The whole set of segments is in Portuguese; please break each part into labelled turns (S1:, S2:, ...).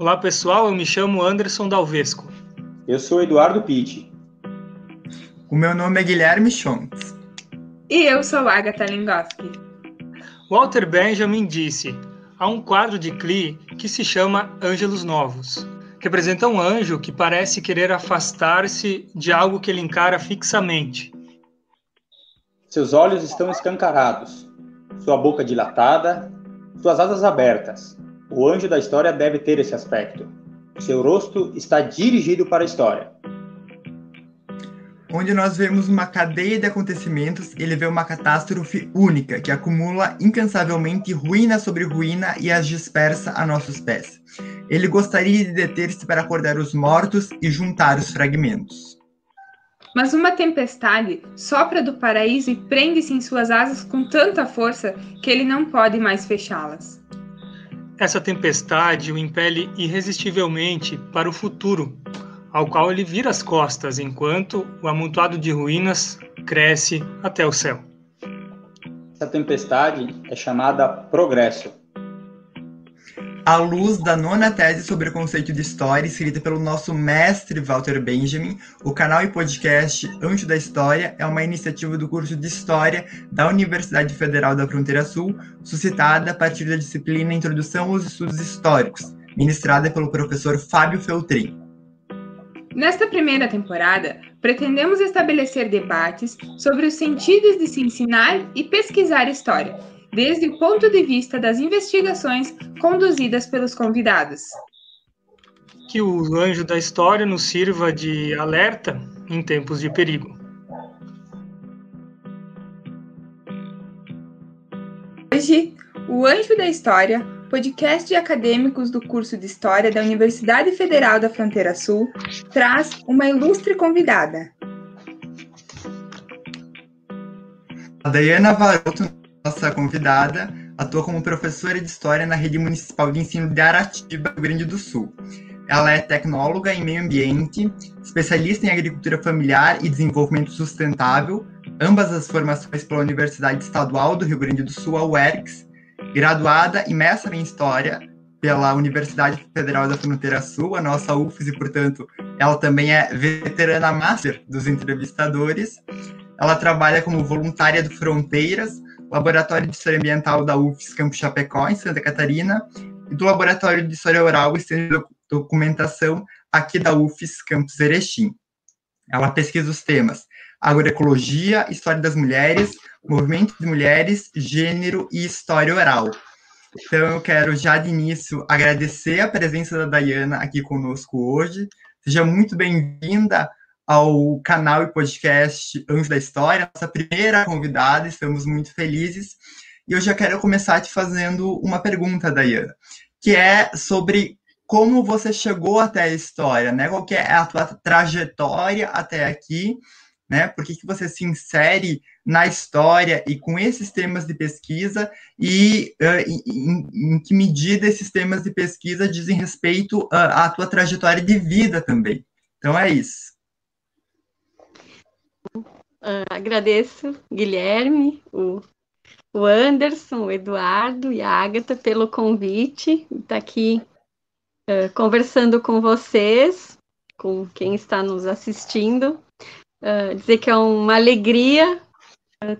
S1: Olá pessoal, eu me chamo Anderson Dalvesco.
S2: Eu sou Eduardo Pitti.
S3: O meu nome é Guilherme Schontz.
S4: E eu sou Agatha Lingoski.
S1: Walter Benjamin disse: há um quadro de Klee que se chama Ângelos Novos. Representa um anjo que parece querer afastar-se de algo que ele encara fixamente.
S2: Seus olhos estão escancarados, sua boca dilatada, suas asas abertas. O anjo da história deve ter esse aspecto. Seu rosto está dirigido para a história.
S3: Onde nós vemos uma cadeia de acontecimentos, ele vê uma catástrofe única que acumula incansavelmente ruína sobre ruína e as dispersa a nossos pés. Ele gostaria de deter-se para acordar os mortos e juntar os fragmentos.
S4: Mas uma tempestade sopra do paraíso e prende-se em suas asas com tanta força que ele não pode mais fechá-las.
S1: Essa tempestade o impele irresistivelmente para o futuro, ao qual ele vira as costas enquanto o amontoado de ruínas cresce até o céu.
S2: Essa tempestade é chamada progresso.
S3: À luz da nona tese sobre o conceito de história, escrita pelo nosso mestre Walter Benjamin, o canal e podcast Anjo da História é uma iniciativa do curso de História da Universidade Federal da Fronteira Sul, suscitada a partir da disciplina Introdução aos Estudos Históricos, ministrada pelo professor Fábio Feltrin.
S4: Nesta primeira temporada, pretendemos estabelecer debates sobre os sentidos de se ensinar e pesquisar história desde o ponto de vista das investigações conduzidas pelos convidados.
S1: Que o anjo da história nos sirva de alerta em tempos de perigo.
S4: Hoje, o Anjo da História, podcast de acadêmicos do curso de História da Universidade Federal da Fronteira Sul, traz uma ilustre convidada.
S3: A Dayana Varoto nossa convidada atua como professora de História na Rede Municipal de Ensino de Aratiba, Rio Grande do Sul. Ela é tecnóloga em meio ambiente, especialista em agricultura familiar e desenvolvimento sustentável, ambas as formações pela Universidade Estadual do Rio Grande do Sul, a UERGS, graduada e mestre em História pela Universidade Federal da Fronteira Sul, a nossa UFES, e, portanto, ela também é veterana master dos entrevistadores. Ela trabalha como voluntária do Fronteiras, Laboratório de História Ambiental da UFS Campo Chapecó, em Santa Catarina, e do Laboratório de História Oral e Centro de Documentação aqui da UFS Campus Erechim. Ela pesquisa os temas agroecologia, história das mulheres, movimento de mulheres, gênero e história oral. Então, eu quero já de início agradecer a presença da Dayana aqui conosco hoje. Seja muito bem-vinda ao canal e podcast Anjo da História, nossa primeira convidada, estamos muito felizes. E eu já quero começar te fazendo uma pergunta, Dayana, que é sobre como você chegou até a história, né? Qual é a tua trajetória até aqui, né? Por que, que você se insere na história e com esses temas de pesquisa e uh, em, em, que medida esses temas de pesquisa dizem respeito uh, à tua trajetória de vida também. Então é isso.
S5: Uh, agradeço, Guilherme, o, o Anderson, o Eduardo e a Agatha pelo convite, estar tá aqui uh, conversando com vocês, com quem está nos assistindo. Uh, dizer que é uma alegria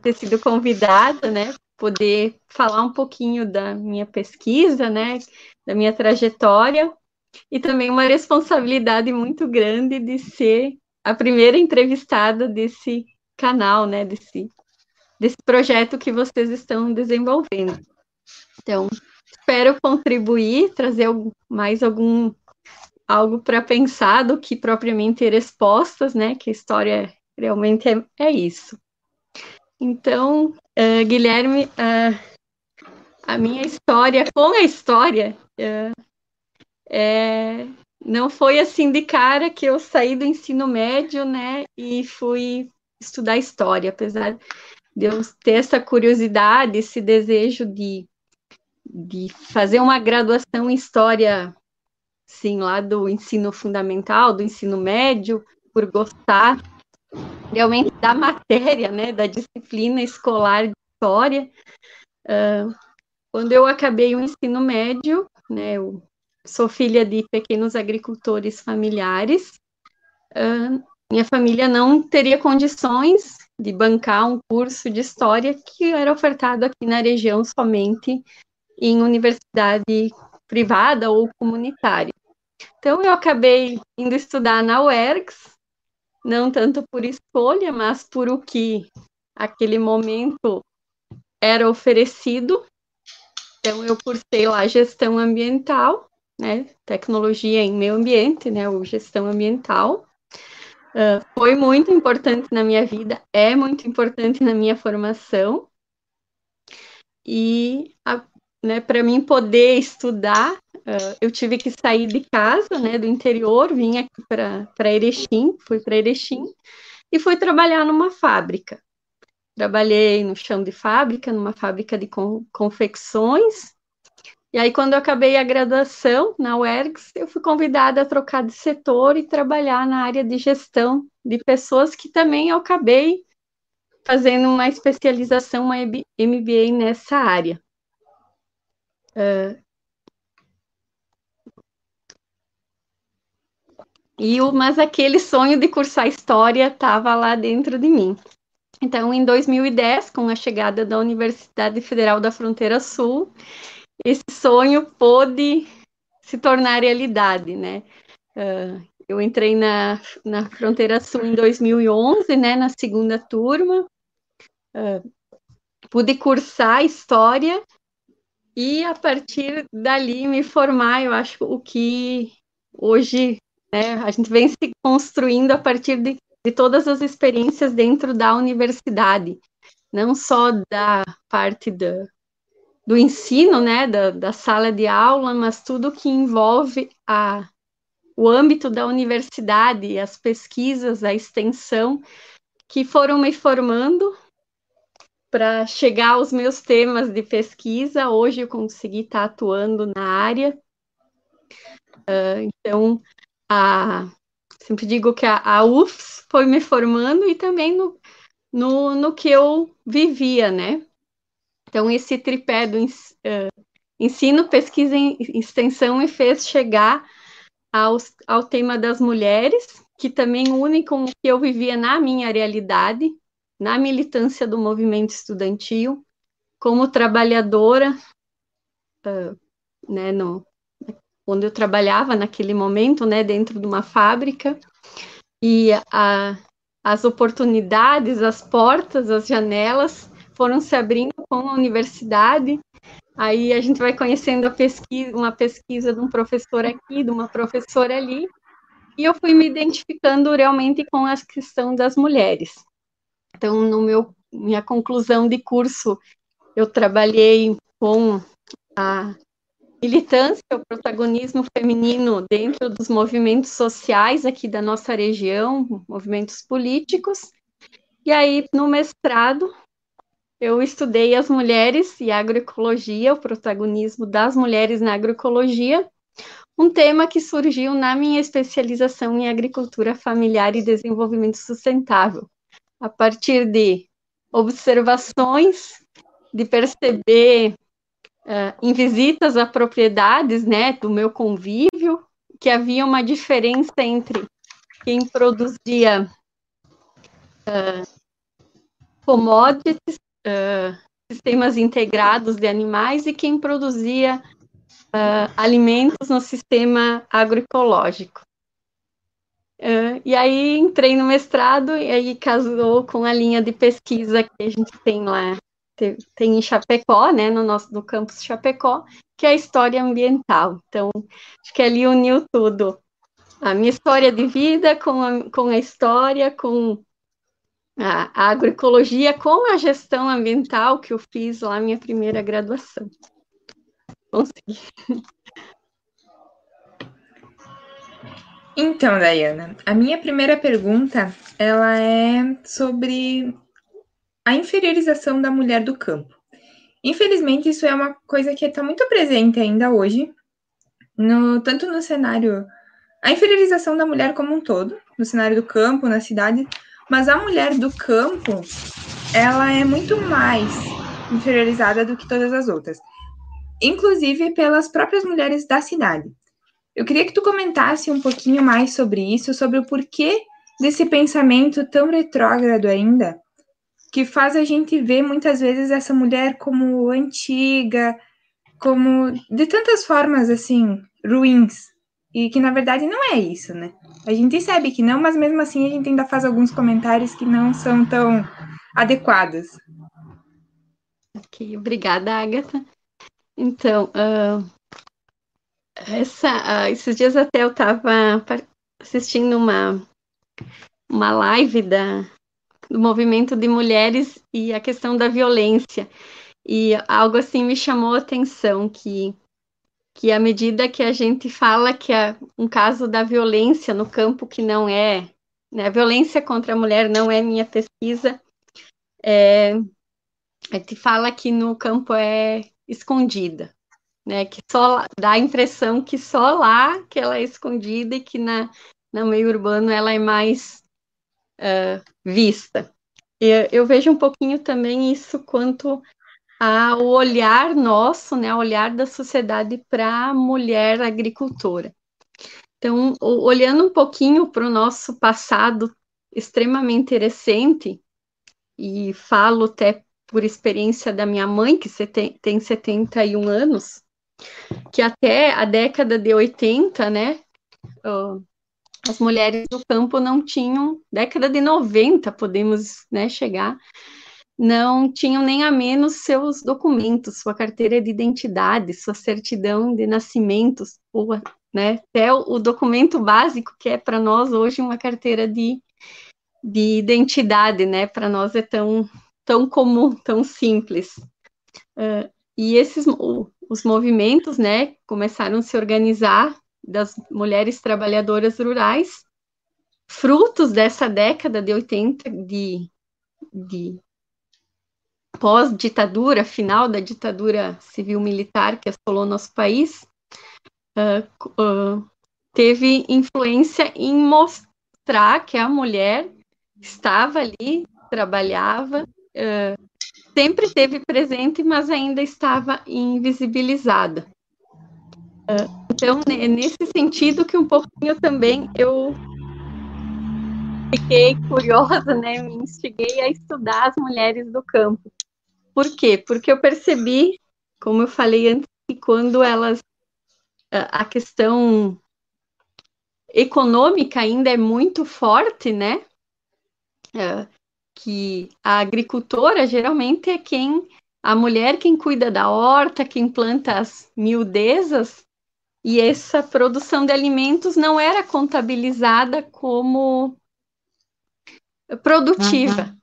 S5: ter sido convidada, né? Poder falar um pouquinho da minha pesquisa, né? Da minha trajetória e também uma responsabilidade muito grande de ser a primeira entrevistada desse canal, né, desse, desse projeto que vocês estão desenvolvendo. Então, espero contribuir, trazer mais algum algo para pensar do que propriamente respostas, né, que a história realmente é, é isso. Então, uh, Guilherme, uh, a minha história com a história uh, é, não foi assim de cara que eu saí do ensino médio, né, e fui estudar história, apesar de eu ter essa curiosidade, esse desejo de, de fazer uma graduação em história, sim, lá do ensino fundamental, do ensino médio, por gostar realmente da matéria, né, da disciplina escolar de história. Uh, quando eu acabei o ensino médio, né, eu sou filha de pequenos agricultores familiares. Uh, minha família não teria condições de bancar um curso de história que era ofertado aqui na região somente em universidade privada ou comunitária. Então, eu acabei indo estudar na UERGS, não tanto por escolha, mas por o que aquele momento era oferecido. Então, eu cursei lá gestão ambiental, né, tecnologia em meio ambiente, né, ou gestão ambiental. Uh, foi muito importante na minha vida, é muito importante na minha formação. E né, para mim poder estudar, uh, eu tive que sair de casa, né, do interior, vim aqui para Erechim, fui para Erechim e fui trabalhar numa fábrica. Trabalhei no chão de fábrica, numa fábrica de confecções. E aí, quando eu acabei a graduação na UERGS, eu fui convidada a trocar de setor e trabalhar na área de gestão de pessoas, que também eu acabei fazendo uma especialização, uma MBA nessa área. Uh, e o, mas aquele sonho de cursar história estava lá dentro de mim. Então, em 2010, com a chegada da Universidade Federal da Fronteira Sul, esse sonho pôde se tornar realidade, né? Uh, eu entrei na, na Fronteira Sul em 2011, né, na segunda turma, uh, pude cursar História e, a partir dali, me formar, eu acho, o que hoje né, a gente vem se construindo a partir de de todas as experiências dentro da universidade, não só da parte do, do ensino, né, da, da sala de aula, mas tudo que envolve a, o âmbito da universidade, as pesquisas, a extensão, que foram me formando para chegar aos meus temas de pesquisa. Hoje eu consegui estar atuando na área. Uh, então, a, Sempre digo que a, a UFS foi me formando e também no, no, no que eu vivia, né? Então, esse tripé do uh, ensino, pesquisa e extensão me fez chegar ao tema das mulheres, que também une com o que eu vivia na minha realidade, na militância do movimento estudantil, como trabalhadora, né, no, onde eu trabalhava naquele momento, né, dentro de uma fábrica, e a, as oportunidades, as portas, as janelas foram se abrindo com a universidade. Aí a gente vai conhecendo pesquisa, uma pesquisa de um professor aqui, de uma professora ali, e eu fui me identificando realmente com a questão das mulheres. Então, no meu minha conclusão de curso, eu trabalhei com a militância, o protagonismo feminino dentro dos movimentos sociais aqui da nossa região, movimentos políticos. E aí, no mestrado, eu estudei as mulheres e a agroecologia, o protagonismo das mulheres na agroecologia, um tema que surgiu na minha especialização em agricultura familiar e desenvolvimento sustentável, a partir de observações, de perceber uh, em visitas a propriedades, né, do meu convívio, que havia uma diferença entre quem produzia uh, commodities, uh, sistemas integrados de animais e quem produzia uh, alimentos no sistema agroecológico. Uh, e aí entrei no mestrado e aí casou com a linha de pesquisa que a gente tem lá tem em Chapecó, né, no nosso do campus Chapecó, que é a história ambiental. Então, acho que ali uniu tudo. A minha história de vida com a, com a história, com a, agroecologia, com a gestão ambiental que eu fiz lá minha primeira graduação. Consegui.
S4: Então, Dayana, a minha primeira pergunta, ela é sobre a inferiorização da mulher do campo. Infelizmente, isso é uma coisa que está muito presente ainda hoje, no, tanto no cenário. A inferiorização da mulher como um todo, no cenário do campo, na cidade, mas a mulher do campo, ela é muito mais inferiorizada do que todas as outras, inclusive pelas próprias mulheres da cidade. Eu queria que tu comentasse um pouquinho mais sobre isso, sobre o porquê desse pensamento tão retrógrado ainda, que faz a gente ver muitas vezes essa mulher como antiga, como de tantas formas assim ruins, e que na verdade não é isso, né? A gente sabe que não, mas mesmo assim a gente ainda faz alguns comentários que não são tão adequados.
S5: Ok, obrigada, Agatha. Então, uh, essa, uh, esses dias até eu estava assistindo uma, uma live da, do movimento de mulheres e a questão da violência. E algo assim me chamou a atenção, que, que à medida que a gente fala que é um caso da violência no campo que não é, né, a violência contra a mulher não é minha pesquisa, é, a gente fala que no campo é escondida, né? Que só dá a impressão que só lá que ela é escondida e que na no meio urbano ela é mais uh, vista. Eu, eu vejo um pouquinho também isso quanto ao olhar nosso, né, o olhar da sociedade para a mulher agricultora. Então, olhando um pouquinho para o nosso passado extremamente recente, e falo até por experiência da minha mãe, que tem 71 anos, que até a década de 80, né, as mulheres do campo não tinham, década de 90 podemos né, chegar, não tinham nem a menos seus documentos, sua carteira de identidade, sua certidão de nascimento, ou, né, até o documento básico que é para nós hoje uma carteira de, de identidade, né, para nós é tão tão comum, tão simples. Uh, e esses os movimentos, né, começaram a se organizar das mulheres trabalhadoras rurais, frutos dessa década de 80 de, de pós-ditadura, final da ditadura civil-militar que assolou nosso país, uh, uh, teve influência em mostrar que a mulher estava ali, trabalhava, uh, sempre esteve presente, mas ainda estava invisibilizada. Então, nesse sentido que um pouquinho também eu fiquei curiosa, né, me instiguei a estudar as mulheres do campo. Por quê? Porque eu percebi, como eu falei antes, que quando elas a questão econômica ainda é muito forte, né? que a agricultora geralmente é quem, a mulher quem cuida da horta, quem planta as miudezas, e essa produção de alimentos não era contabilizada como produtiva. Uhum.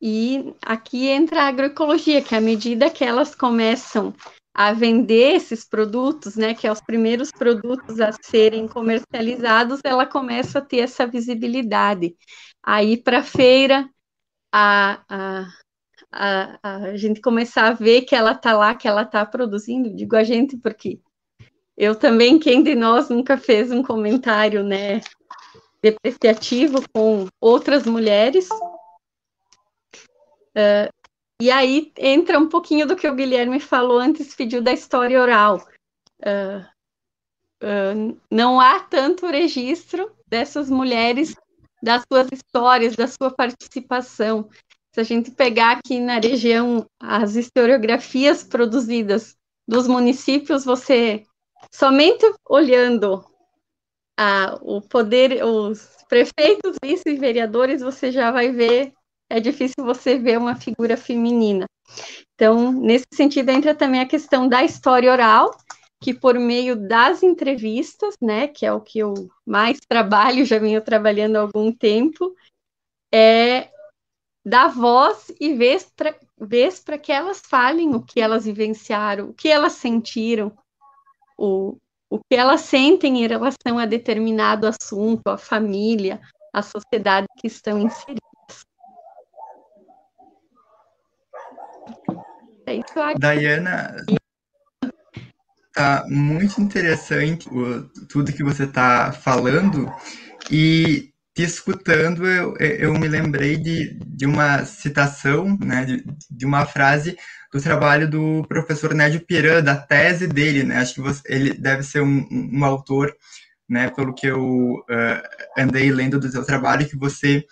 S5: E aqui entra a agroecologia, que à medida que elas começam a vender esses produtos, né, que é os primeiros produtos a serem comercializados, ela começa a ter essa visibilidade. Aí para feira, a, a, a, a gente começar a ver que ela está lá, que ela está produzindo, digo a gente porque eu também, quem de nós nunca fez um comentário, né, depreciativo com outras mulheres? Uh, e aí entra um pouquinho do que o Guilherme falou antes, pediu da história oral. Uh, uh, não há tanto registro dessas mulheres das suas histórias, da sua participação. Se a gente pegar aqui na região as historiografias produzidas dos municípios, você somente olhando a, o poder, os prefeitos, vice-vereadores, você já vai ver, é difícil você ver uma figura feminina. Então, nesse sentido, entra também a questão da história oral, que por meio das entrevistas, né, que é o que eu mais trabalho, já venho trabalhando há algum tempo, é dar voz e vez para que elas falem o que elas vivenciaram, o que elas sentiram, o, o que elas sentem em relação a determinado assunto, a família, a sociedade que estão inseridas.
S3: É Diana, tá muito interessante o, tudo que você está falando e te escutando, eu, eu me lembrei de, de uma citação, né, de, de uma frase do trabalho do professor Nédio Piran, da tese dele, né? Acho que você, ele deve ser um, um, autor, né? Pelo que eu uh, andei lendo do seu trabalho, que você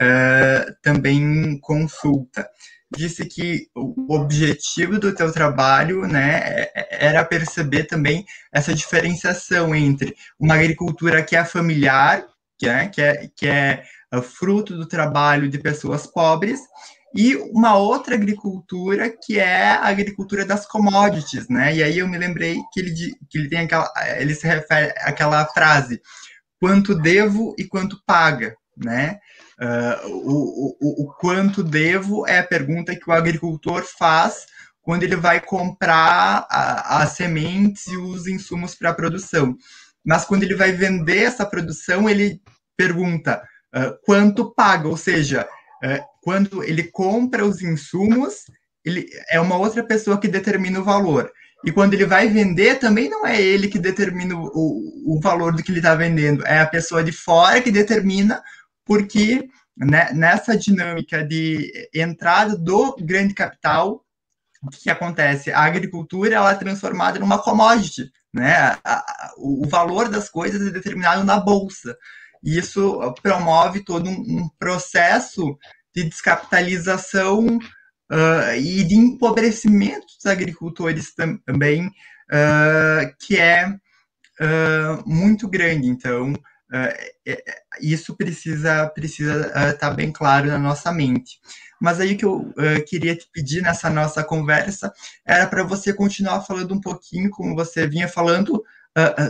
S3: uh, também consulta. Disse que o objetivo do teu trabalho, né, é, é, era perceber também essa diferenciação entre uma agricultura que é familiar, que é, que é, que é fruto do trabalho de pessoas pobres, e uma outra agricultura que é a agricultura das commodities, né? E aí eu me lembrei que ele, que ele tem aquela, ele se refere àquela frase, quanto devo e quanto paga, né? Uh, o, o, o quanto devo é a pergunta que o agricultor faz quando ele vai comprar as sementes e os insumos para a produção. Mas quando ele vai vender essa produção, ele pergunta uh, quanto paga, ou seja, uh, quando ele compra os insumos, ele é uma outra pessoa que determina o valor. E quando ele vai vender, também não é ele que determina o, o valor do que ele está vendendo, é a pessoa de fora que determina, porque né, nessa dinâmica de entrada do grande capital, o que, acontece? A agricultura ela é transformada numa commodity, né? O valor das coisas é determinado na bolsa. E isso promove todo um, um processo de descapitalização uh, e de empobrecimento dos agricultores também, uh, que é uh, muito grande. Então, isso precisa precisa estar tá bem claro na nossa mente. Mas aí o que eu queria te pedir nessa nossa conversa era para você continuar falando um pouquinho, como você vinha falando,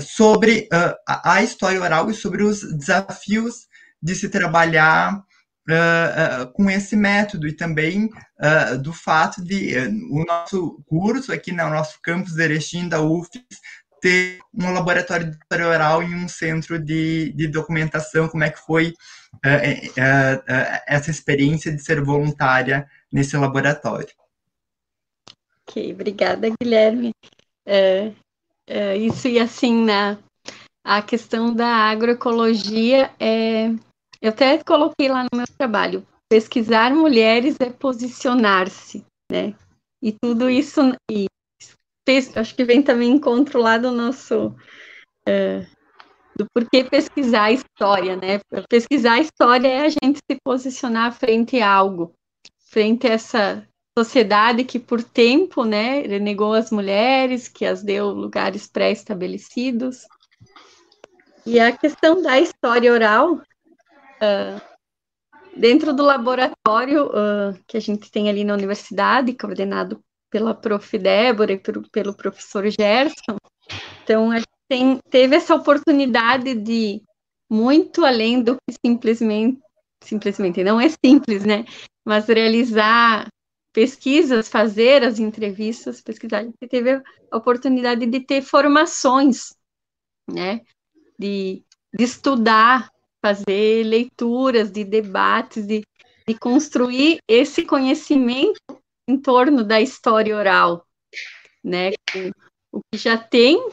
S3: sobre a história oral e sobre os desafios de se trabalhar uh, uh, com esse método e também uh, do fato de o nosso curso aqui no nosso campus de Erechim, da UFES, ter um laboratório de história oral e um centro de, de documentação, como é que foi essa experiência de ser voluntária nesse laboratório.
S5: Ok, obrigada, Guilherme. É, é, isso e assim, na, a questão da agroecologia é, eu até coloquei lá no meu trabalho, pesquisar mulheres é posicionar-se, né? E tudo isso, e acho que vem também encontro lá do nosso uh, do porquê pesquisar a história, né? Pesquisar a história é a gente se posicionar frente a algo, frente a essa sociedade que por tempo, né, renegou as mulheres, que as deu lugares pré-estabelecidos. E a questão da história oral Uh, dentro do laboratório uh, que a gente tem ali na universidade, coordenado pela prof. Débora e pelo, pelo professor Gerson, então a gente tem, teve essa oportunidade de, muito além do que simplesmente, simplesmente não é simples, né? Mas realizar pesquisas, fazer as entrevistas, pesquisar, a gente teve a oportunidade de ter formações, né? De, de estudar fazer leituras, de debates, de, de construir esse conhecimento em torno da história oral, né? O, que já tem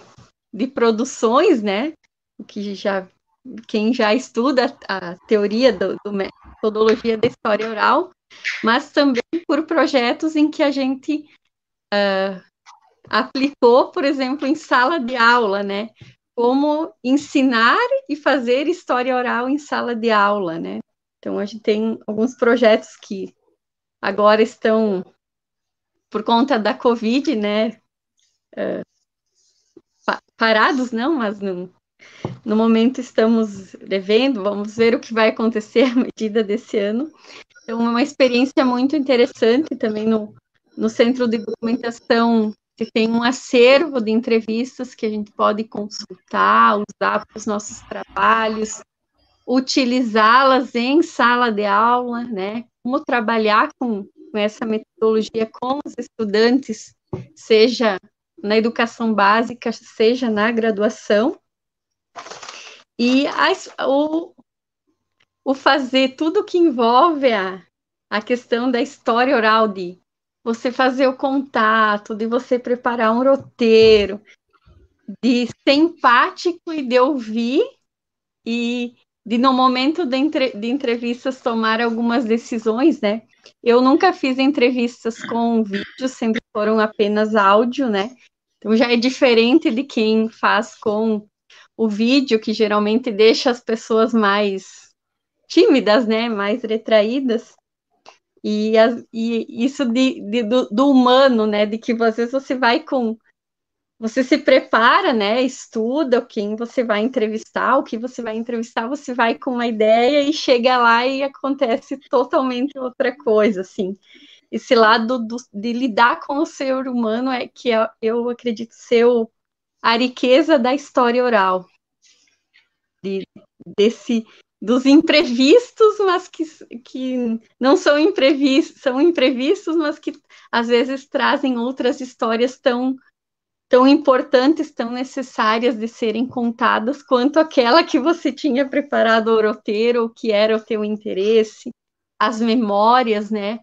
S5: de produções, né? O que já quem já estuda a teoria do, do metodologia da história oral, mas também por projetos em que a gente uh, aplicou, por exemplo, em sala de aula, né? como ensinar e fazer história oral em sala de aula, né? Então a gente tem alguns projetos que agora estão por conta da Covid, né? Uh, parados, não, mas no, no momento estamos devendo, vamos ver o que vai acontecer à medida desse ano. Então, é uma experiência muito interessante também no, no Centro de Documentação que tem um acervo de entrevistas que a gente pode consultar, usar para os nossos trabalhos, utilizá-las em sala de aula, né? Como trabalhar com, com essa metodologia com os estudantes, seja na educação básica, seja na graduação. E as, o, o fazer tudo que envolve a, a questão da história oral de você fazer o contato, de você preparar um roteiro, de ser empático e de ouvir e de no momento de, entre, de entrevistas tomar algumas decisões, né? Eu nunca fiz entrevistas com vídeo, sempre foram apenas áudio, né? Então já é diferente de quem faz com o vídeo, que geralmente deixa as pessoas mais tímidas, né? Mais retraídas. E, e isso de, de do, do, humano, né? De que às vezes você vai com. Você se prepara, né? Estuda quem você vai entrevistar, o que você vai entrevistar, você vai com uma ideia e chega lá e acontece totalmente outra coisa, assim. Esse lado do, de lidar com o ser humano é que eu acredito ser o, a riqueza da história oral. De, desse dos imprevistos, mas que, que não são imprevistos, são imprevistos, mas que às vezes trazem outras histórias tão tão importantes, tão necessárias de serem contadas quanto aquela que você tinha preparado o roteiro, o que era o teu interesse, as memórias, né?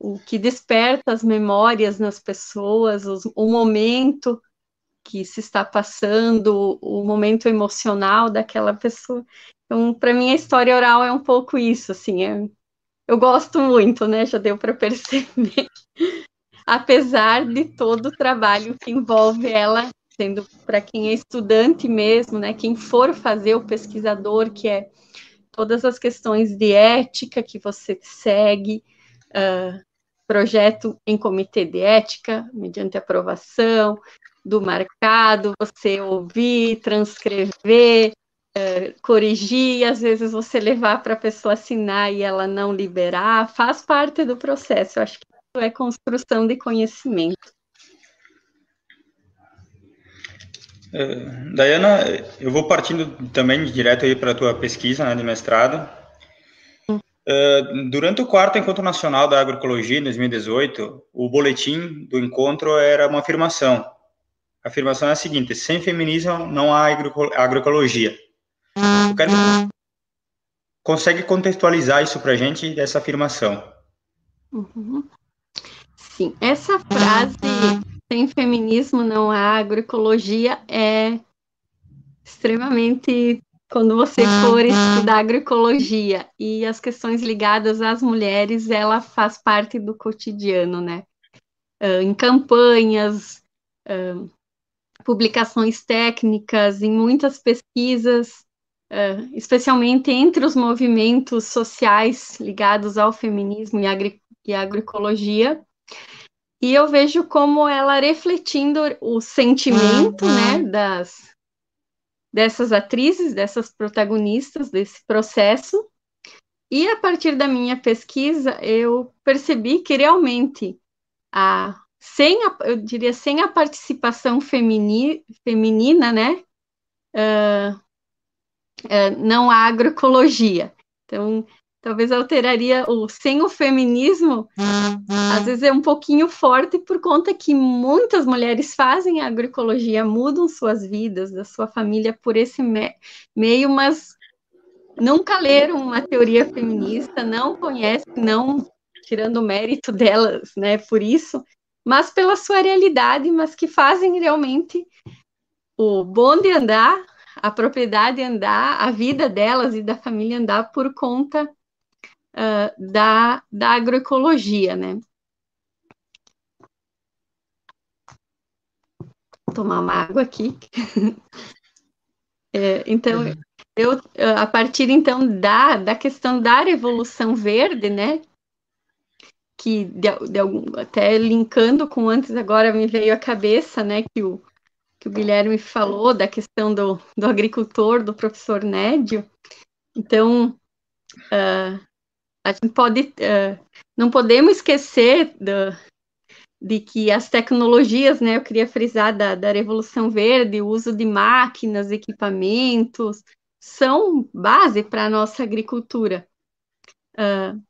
S5: O que desperta as memórias nas pessoas, os, o momento que se está passando, o momento emocional daquela pessoa. Então, para mim, a história oral é um pouco isso, assim, é, eu gosto muito, né? Já deu para perceber. Apesar de todo o trabalho que envolve ela, sendo para quem é estudante mesmo, né? Quem for fazer o pesquisador, que é todas as questões de ética que você segue, uh, projeto em comitê de ética, mediante aprovação do marcado, você ouvir, transcrever, é, corrigir, às vezes você levar para a pessoa assinar e ela não liberar, faz parte do processo. Eu acho que é construção de conhecimento.
S2: Uh, Dayana, eu vou partindo também direto aí para a tua pesquisa né, de mestrado. Uh, durante o quarto Encontro Nacional da Agroecologia, em 2018, o boletim do encontro era uma afirmação. A afirmação é a seguinte: sem feminismo não há agroecologia. Eu quero que consegue contextualizar isso para a gente dessa afirmação.
S5: Uhum. Sim, essa frase sem feminismo não há agroecologia é extremamente quando você for estudar agroecologia e as questões ligadas às mulheres, ela faz parte do cotidiano, né? Uh, em campanhas, uh, publicações técnicas, em muitas pesquisas, uh, especialmente entre os movimentos sociais ligados ao feminismo e, agri e agroecologia. E eu vejo como ela refletindo o sentimento né, das, dessas atrizes, dessas protagonistas desse processo. E a partir da minha pesquisa, eu percebi que realmente a sem a, eu diria sem a participação femini, feminina, né, uh, é, não há agroecologia. Então, talvez alteraria o sem o feminismo, às vezes é um pouquinho forte por conta que muitas mulheres fazem a agroecologia, mudam suas vidas, da sua família por esse me meio, mas nunca leram uma teoria feminista, não conhecem, não tirando o mérito delas, né, por isso, mas pela sua realidade, mas que fazem realmente o bonde andar a propriedade andar, a vida delas e da família andar por conta uh, da, da agroecologia, né? Vou tomar uma água aqui. é, então, eu, a partir então da, da questão da revolução verde, né? Que de, de algum, até linkando com antes agora me veio à cabeça, né? Que o, que o Guilherme falou da questão do, do agricultor, do professor Nédio. Então, uh, a gente pode, uh, não podemos esquecer do, de que as tecnologias, né, eu queria frisar da, da Revolução Verde, o uso de máquinas, equipamentos, são base para a nossa agricultura. Uh,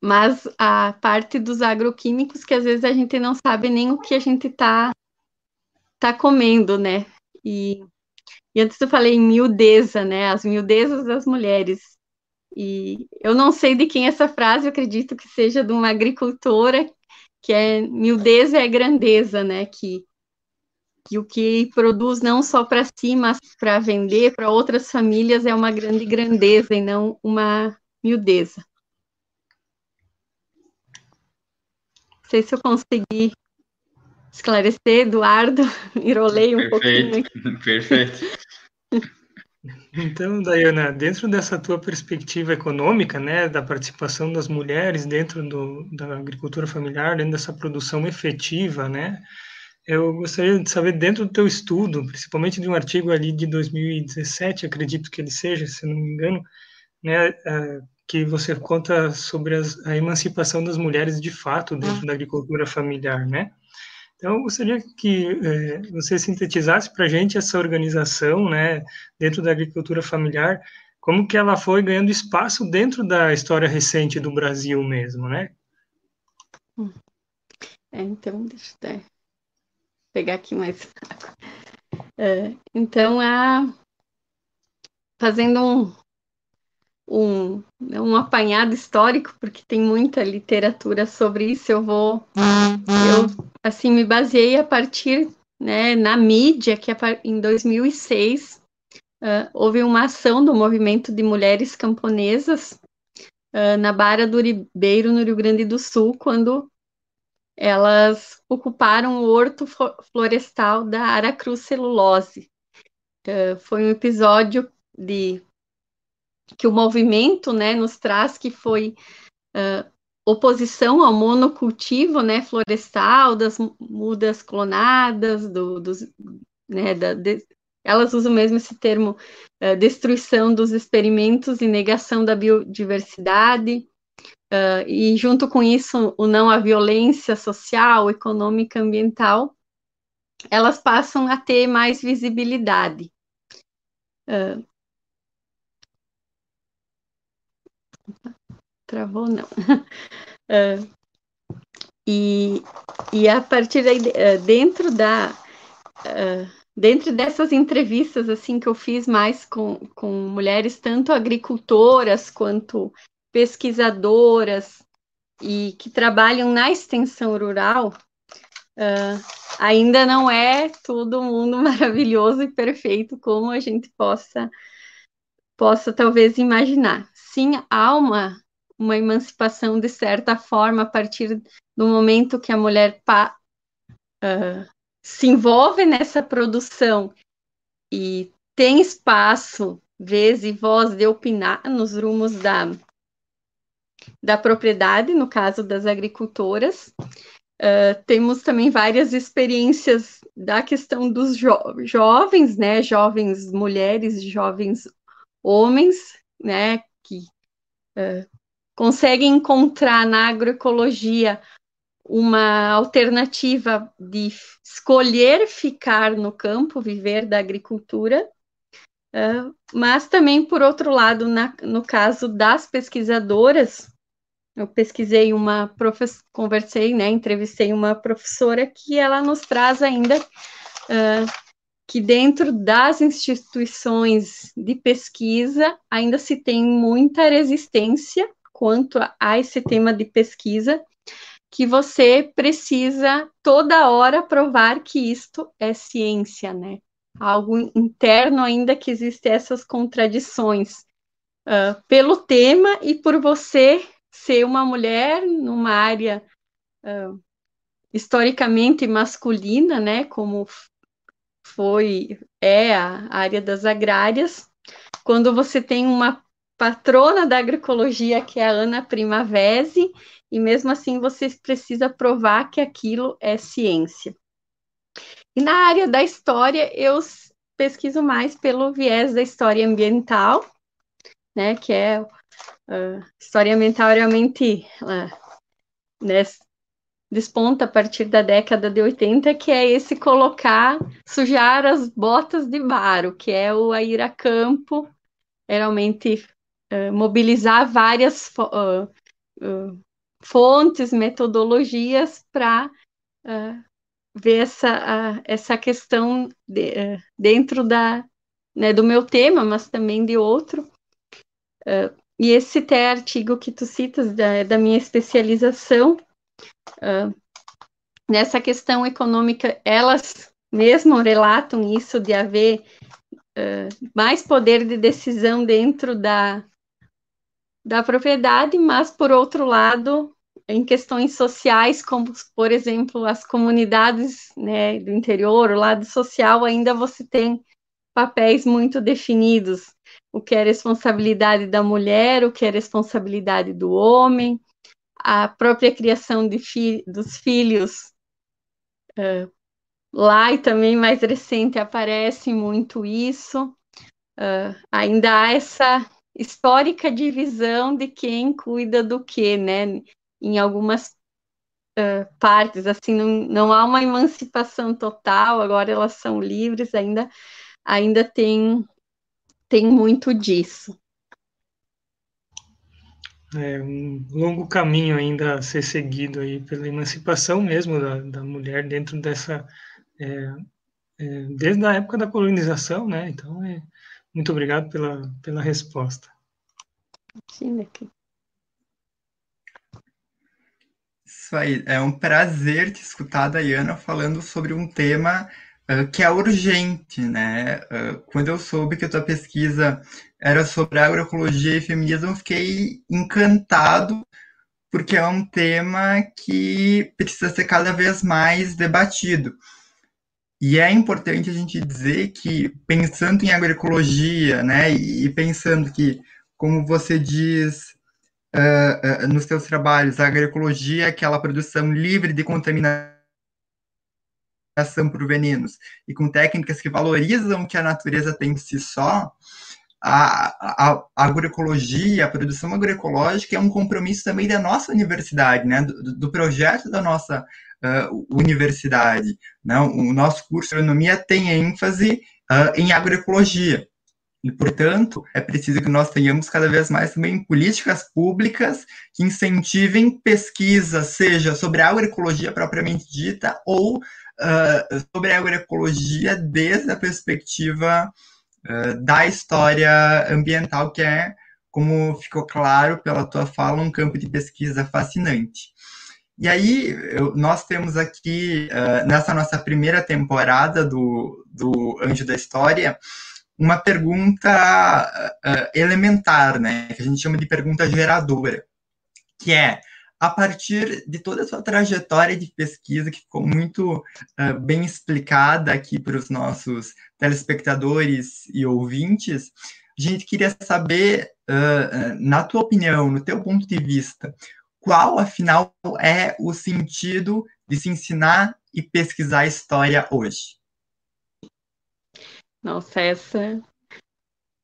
S5: mas a parte dos agroquímicos que às vezes a gente não sabe nem o que a gente está tá comendo, né? E, e antes eu falei miudeza, né? As miudezas das mulheres. E eu não sei de quem é essa frase, eu acredito que seja de uma agricultora, que é miudeza é grandeza, né? Que que o que produz não só para si, mas para vender para outras famílias é uma grande grandeza e não uma miudeza. Não sei se eu consegui esclarecer, Eduardo, enrolei um
S6: perfeito,
S5: pouquinho.
S6: Perfeito.
S1: Então, Dayana, dentro dessa tua perspectiva econômica, né, da participação das mulheres dentro do, da agricultura familiar, dentro dessa produção efetiva, né, eu gostaria de saber, dentro do teu estudo, principalmente de um artigo ali de 2017, acredito que ele seja, se não me engano, né, que você conta sobre as, a emancipação das mulheres de fato dentro da agricultura familiar, né? Então, eu gostaria que é, você sintetizasse para a gente essa organização, né, dentro da agricultura familiar, como que ela foi ganhando espaço dentro da história recente do Brasil mesmo, né?
S5: É, então, deixa eu até pegar aqui mais. É, então, a... fazendo um, um, um apanhado histórico, porque tem muita literatura sobre isso, eu vou. Eu, assim, me baseei a partir, né, na mídia, que em 2006 uh, houve uma ação do movimento de mulheres camponesas uh, na Barra do Ribeiro, no Rio Grande do Sul, quando elas ocuparam o horto florestal da Aracruz Celulose. Uh, foi um episódio de que o movimento né, nos traz, que foi uh, oposição ao monocultivo né, florestal, das mudas clonadas, do, dos, né, da, de, elas usam mesmo esse termo, uh, destruição dos experimentos e negação da biodiversidade, uh, e junto com isso, o não à violência social, econômica, ambiental, elas passam a ter mais visibilidade. Uh, Travou, não. uh, e, e a partir daí, uh, dentro da. Uh, dentro dessas entrevistas assim que eu fiz mais com, com mulheres, tanto agricultoras quanto pesquisadoras e que trabalham na extensão rural, uh, ainda não é todo mundo maravilhoso e perfeito como a gente possa possa talvez imaginar. Sim, há uma uma emancipação de certa forma a partir do momento que a mulher pa, uh, se envolve nessa produção e tem espaço, vez e voz de opinar nos rumos da, da propriedade, no caso das agricultoras. Uh, temos também várias experiências da questão dos jo jovens, né, jovens mulheres, jovens homens, né, que uh, conseguem encontrar na agroecologia uma alternativa de escolher ficar no campo, viver da agricultura, uh, mas também, por outro lado, na, no caso das pesquisadoras, eu pesquisei uma professora, conversei, né, entrevistei uma professora que ela nos traz ainda uh, que dentro das instituições de pesquisa ainda se tem muita resistência quanto a esse tema de pesquisa, que você precisa toda hora provar que isto é ciência, né? Algo interno ainda que existem essas contradições uh, pelo tema e por você ser uma mulher numa área uh, historicamente masculina, né? Como foi é a área das agrárias, quando você tem uma patrona da agroecologia, que é a Ana Primavesi, e mesmo assim você precisa provar que aquilo é ciência. E na área da história, eu pesquiso mais pelo viés da história ambiental, né, que é uh, história ambiental realmente uh, desponta a partir da década de 80, que é esse colocar, sujar as botas de barro, que é o ir a campo, geralmente uh, mobilizar várias uh, uh, fontes, metodologias para ver essa, essa questão de, dentro da, né, do meu tema, mas também de outro. e esse até artigo que tu citas da, da minha especialização, nessa questão econômica, elas mesmo relatam isso de haver uh, mais poder de decisão dentro da, da propriedade, mas, por outro lado, em questões sociais, como, por exemplo, as comunidades né, do interior, o lado social, ainda você tem papéis muito definidos. O que é responsabilidade da mulher, o que é responsabilidade do homem, a própria criação fi dos filhos. Uh, lá e também mais recente aparece muito isso. Uh, ainda há essa histórica divisão de quem cuida do que, né? Em algumas uh, partes, assim, não, não há uma emancipação total, agora elas são livres, ainda ainda tem, tem muito disso.
S1: É um longo caminho ainda a ser seguido aí pela emancipação mesmo da, da mulher dentro dessa é, é, desde a época da colonização, né? Então, é, muito obrigado pela, pela resposta.
S5: Aqui.
S3: Isso aí, é um prazer te escutar, Dayana, falando sobre um tema uh, que é urgente, né? Uh, quando eu soube que a tua pesquisa era sobre agroecologia e feminismo, fiquei encantado, porque é um tema que precisa ser cada vez mais debatido. E é importante a gente dizer que, pensando em agroecologia, né, e pensando que, como você diz uh, uh, nos seus trabalhos, a agroecologia é aquela produção livre de contaminação por venenos e com técnicas que valorizam o que a natureza tem em si só, a, a, a, agroecologia, a produção agroecológica é um compromisso também da nossa universidade, né, do, do projeto da nossa uh, universidade. Né? O nosso curso de agronomia tem ênfase uh, em agroecologia. E, portanto, é preciso que nós tenhamos cada vez mais também políticas públicas que incentivem pesquisa, seja sobre a agroecologia propriamente dita ou uh, sobre a agroecologia desde a perspectiva uh, da história ambiental, que é, como ficou claro pela tua fala, um campo de pesquisa fascinante. E aí, eu, nós temos aqui, uh, nessa nossa primeira temporada do, do Anjo da História, uma pergunta uh, elementar, né, que a gente chama de pergunta geradora, que é, a partir de toda a sua trajetória de pesquisa, que ficou muito uh, bem explicada aqui para os nossos telespectadores e ouvintes, a gente queria saber, na tua opinião, no teu ponto de vista, qual, afinal, é o sentido de se ensinar e pesquisar história hoje?
S5: Nossa, essa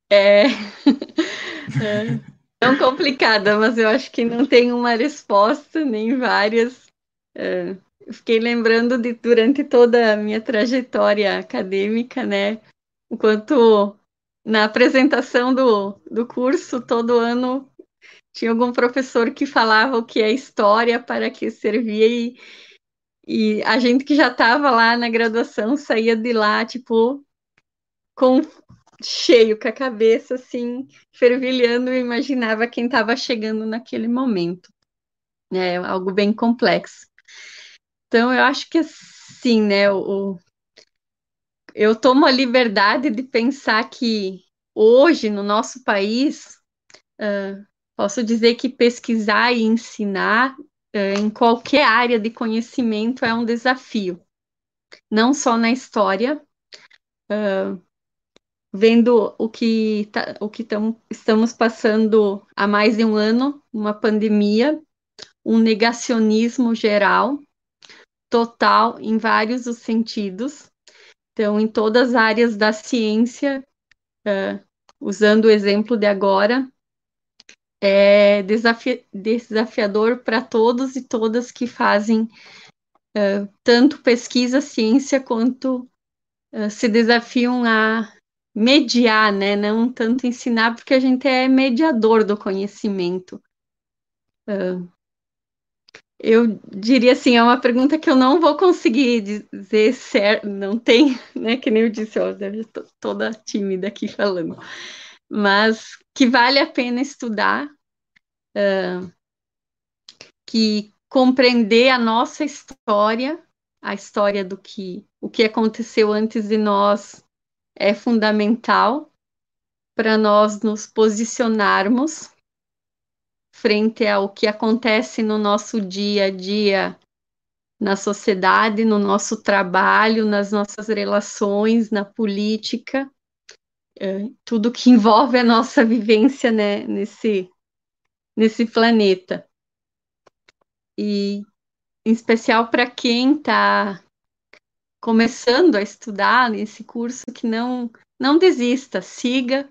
S5: é, é tão complicada, mas eu acho que não tem uma resposta, nem várias. É, fiquei lembrando de durante toda a minha trajetória acadêmica, né? Enquanto na apresentação do, do curso, todo ano tinha algum professor que falava o que é história, para que servia, e, e a gente que já estava lá na graduação saía de lá, tipo, com cheio, com a cabeça assim, fervilhando imaginava quem estava chegando naquele momento. É algo bem complexo. Então, eu acho que assim, né, o, eu tomo a liberdade de pensar que hoje, no nosso país, uh, Posso dizer que pesquisar e ensinar uh, em qualquer área de conhecimento é um desafio, não só na história, uh, vendo o que, tá, o que tam, estamos passando há mais de um ano, uma pandemia, um negacionismo geral, total em vários os sentidos. Então, em todas as áreas da ciência, uh, usando o exemplo de agora, é desafi desafiador para todos e todas que fazem uh, tanto pesquisa, ciência, quanto uh, se desafiam a mediar, né? Não tanto ensinar, porque a gente é mediador do conhecimento. Uh, eu diria assim, é uma pergunta que eu não vou conseguir dizer certo, não tem, né? Que nem eu disse, ó, deve toda tímida aqui falando mas que vale a pena estudar, uh, que compreender a nossa história a história do que o que aconteceu antes de nós é fundamental para nós nos posicionarmos frente ao que acontece no nosso dia a dia na sociedade, no nosso trabalho, nas nossas relações, na política, é, tudo que envolve a nossa vivência né, nesse, nesse planeta. E em especial para quem está começando a estudar nesse curso, que não, não desista, siga.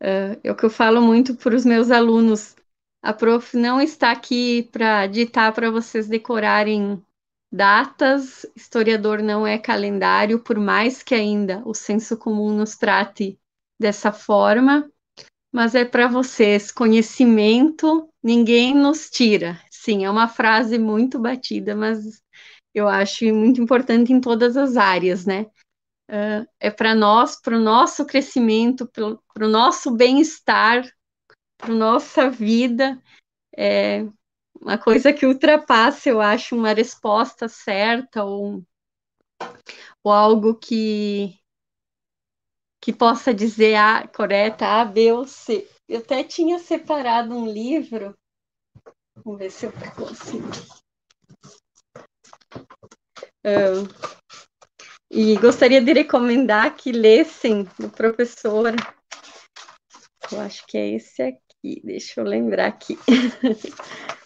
S5: Uh, é o que eu falo muito para os meus alunos. A prof não está aqui para ditar para vocês decorarem datas, historiador não é calendário, por mais que ainda o senso comum nos trate dessa forma, mas é para vocês, conhecimento ninguém nos tira. Sim, é uma frase muito batida, mas eu acho muito importante em todas as áreas, né? Uh, é para nós, para o nosso crescimento, para o nosso bem-estar, para nossa vida, é, uma coisa que ultrapassa, eu acho, uma resposta certa ou, ou algo que que possa dizer a correta A, B ou C. Eu até tinha separado um livro. Vamos ver se eu consigo. Uh, e gostaria de recomendar que lessem do professor. Eu acho que é esse aqui. Deixa eu lembrar aqui.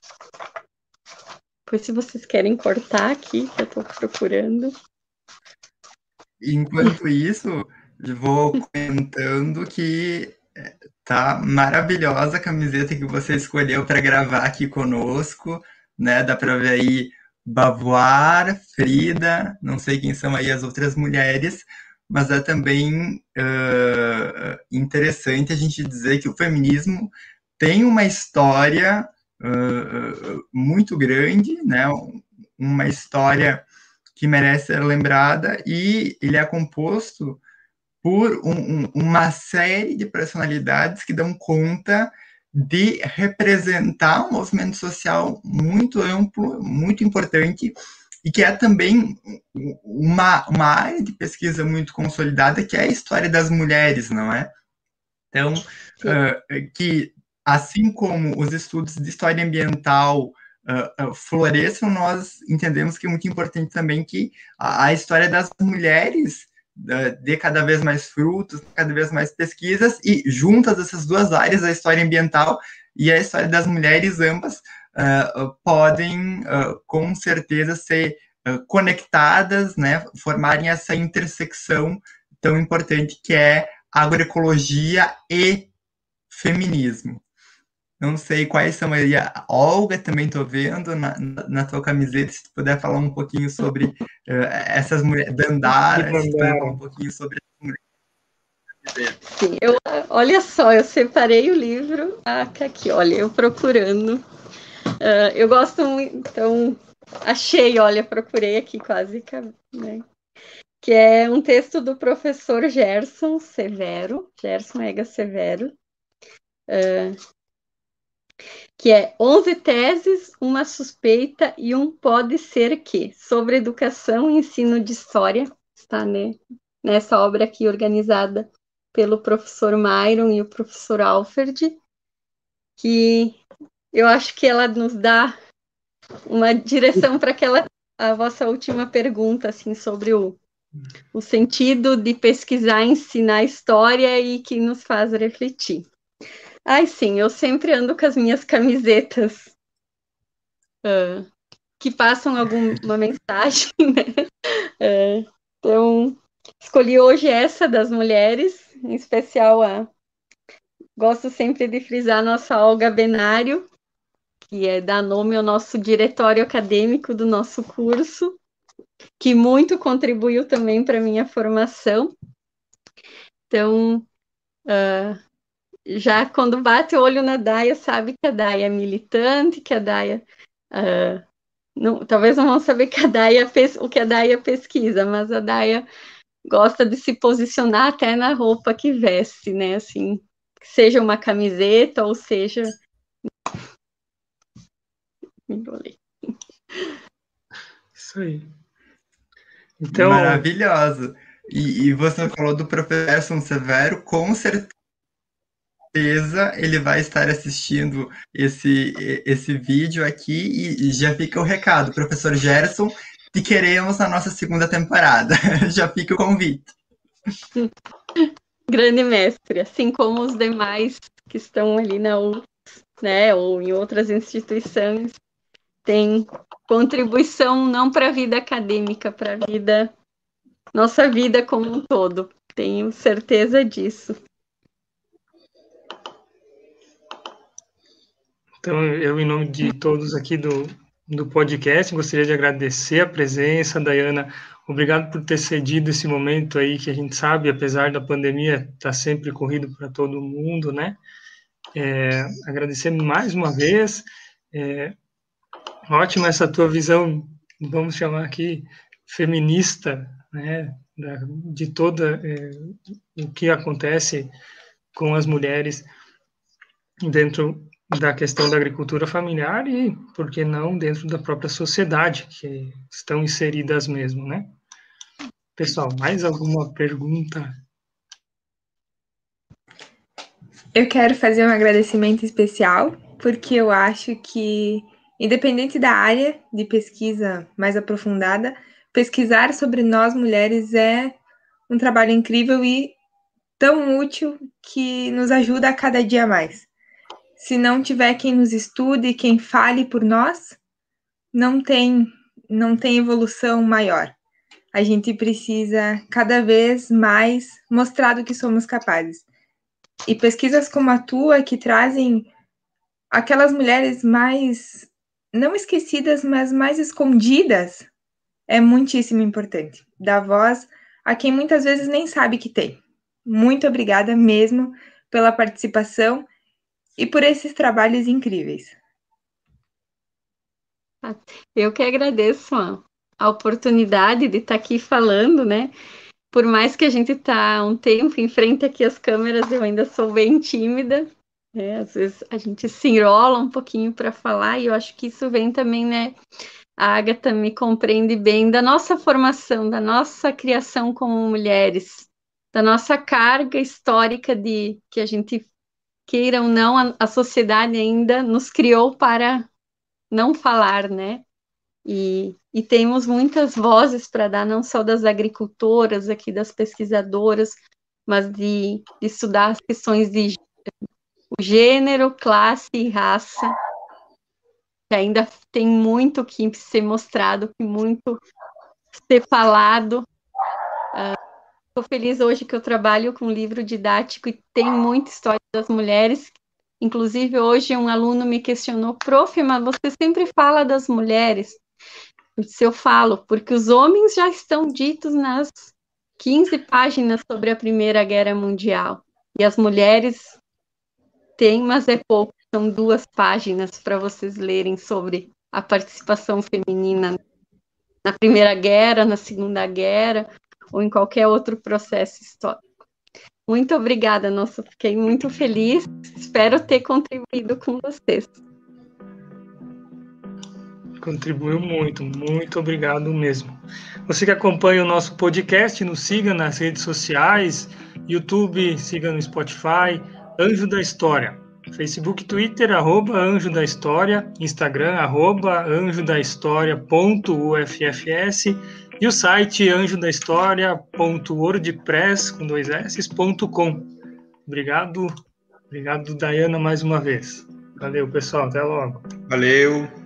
S5: Pois se vocês querem cortar aqui, que eu estou procurando.
S3: Enquanto isso, vou comentando que é, tá maravilhosa a camiseta que você escolheu para gravar aqui conosco, né? Dá para ver aí Bavoir, Frida, não sei quem são aí as outras mulheres, mas é também uh, interessante a gente dizer que o feminismo tem uma história uh, muito grande, né? Uma história que merece ser lembrada e ele é composto por um, um, uma série de personalidades que dão conta de representar um movimento social muito amplo, muito importante e que é também uma, uma área de pesquisa muito consolidada, que é a história das mulheres, não é? Então, uh, que assim como os estudos de história ambiental uh, uh, floresçam, nós entendemos que é muito importante também que a, a história das mulheres dê cada vez mais frutos, cada vez mais pesquisas, e juntas essas duas áreas, a história ambiental e a história das mulheres, ambas podem com certeza ser conectadas, né, formarem essa intersecção tão importante que é agroecologia e feminismo. Não sei quais são aí. A Olga também estou vendo na, na, tua camiseta. Se tu puder falar um pouquinho sobre uh, essas mulheres. Dandara, falar um pouquinho sobre
S5: Sim, eu, olha só, eu separei o livro. Ah, tá aqui, olha, eu procurando. Uh, eu gosto muito, então, achei, olha, procurei aqui quase, né? Que é um texto do professor Gerson Severo, Gerson Ega Severo, uh, que é 11 teses, uma suspeita e um pode ser que, sobre educação e ensino de história, está né, nessa obra aqui organizada pelo professor Myron e o professor Alfred, que eu acho que ela nos dá uma direção para aquela a vossa última pergunta assim sobre o, o sentido de pesquisar, ensinar história e que nos faz refletir. Ai, sim, eu sempre ando com as minhas camisetas uh, que passam alguma mensagem, né? Uh, então, escolhi hoje essa das mulheres, em especial a. Gosto sempre de frisar a nossa Olga Benário, que é dar nome ao nosso diretório acadêmico do nosso curso, que muito contribuiu também para a minha formação. Então, uh, já quando bate o olho na Daia, sabe que a Daia é militante, que a Daia. Uh, não, talvez não vão saber que a Daia o que a Daia pesquisa, mas a Daia gosta de se posicionar até na roupa que veste, né? Assim, seja uma camiseta ou seja. Me
S1: Isso aí.
S3: Então... Maravilhoso. E, e você falou do professor Severo, com certeza ele vai estar assistindo esse, esse vídeo aqui e, já fica o recado, professor Gerson, te queremos na nossa segunda temporada. já fica o convite.
S5: Grande mestre, assim como os demais que estão ali na UFS, né, ou em outras instituições, tem contribuição não para a vida acadêmica, para a vida, nossa vida como um todo. Tenho certeza disso.
S1: Então, eu, em nome de todos aqui do, do podcast, gostaria de agradecer a presença, Dayana. Obrigado por ter cedido esse momento aí que a gente sabe, apesar da pandemia, está sempre corrido para todo mundo, né? É, agradecer mais uma vez. É, ótima essa tua visão, vamos chamar aqui, feminista, né? Da, de toda é, o que acontece com as mulheres dentro da questão da agricultura familiar e, por que não, dentro da própria sociedade, que estão inseridas mesmo, né? Pessoal, mais alguma pergunta?
S4: Eu quero fazer um agradecimento especial, porque eu acho que, independente da área de pesquisa mais aprofundada, pesquisar sobre nós mulheres é um trabalho incrível e tão útil que nos ajuda a cada dia mais se não tiver quem nos estude, quem fale por nós, não tem não tem evolução maior. A gente precisa cada vez mais mostrar do que somos capazes. E pesquisas como a tua que trazem aquelas mulheres mais não esquecidas, mas mais escondidas, é muitíssimo importante. Dar voz a quem muitas vezes nem sabe que tem. Muito obrigada mesmo pela participação e por esses trabalhos incríveis.
S5: Eu que agradeço a, a oportunidade de estar aqui falando, né? Por mais que a gente está um tempo em frente aqui às câmeras, eu ainda sou bem tímida. Né? Às vezes a gente se enrola um pouquinho para falar, e eu acho que isso vem também, né? A Agatha me compreende bem da nossa formação, da nossa criação como mulheres, da nossa carga histórica de que a gente queira ou não, a, a sociedade ainda nos criou para não falar, né? E, e temos muitas vozes para dar, não só das agricultoras, aqui das pesquisadoras, mas de, de estudar as questões de gênero, classe e raça, que ainda tem muito que ser mostrado, que muito ser falado. Estou feliz hoje que eu trabalho com um livro didático e tem muita história das mulheres. Inclusive, hoje um aluno me questionou, prof, mas você sempre fala das mulheres. Se eu falo, porque os homens já estão ditos nas 15 páginas sobre a Primeira Guerra Mundial. E as mulheres têm, mas é pouco, são duas páginas para vocês lerem sobre a participação feminina na Primeira Guerra, na Segunda Guerra, ou em qualquer outro processo histórico. Muito obrigada, nossa, fiquei muito feliz. Espero ter contribuído com vocês.
S1: Contribuiu muito, muito obrigado mesmo. Você que acompanha o nosso podcast, nos siga nas redes sociais, YouTube, siga no Spotify, Anjo da História. Facebook, Twitter, arroba Anjo da História, Instagram, arroba Anjo da e o site anjodahistoria.wordpress com dois s.com. Obrigado, obrigado, Dayana, mais uma vez. Valeu, pessoal, até logo.
S3: Valeu.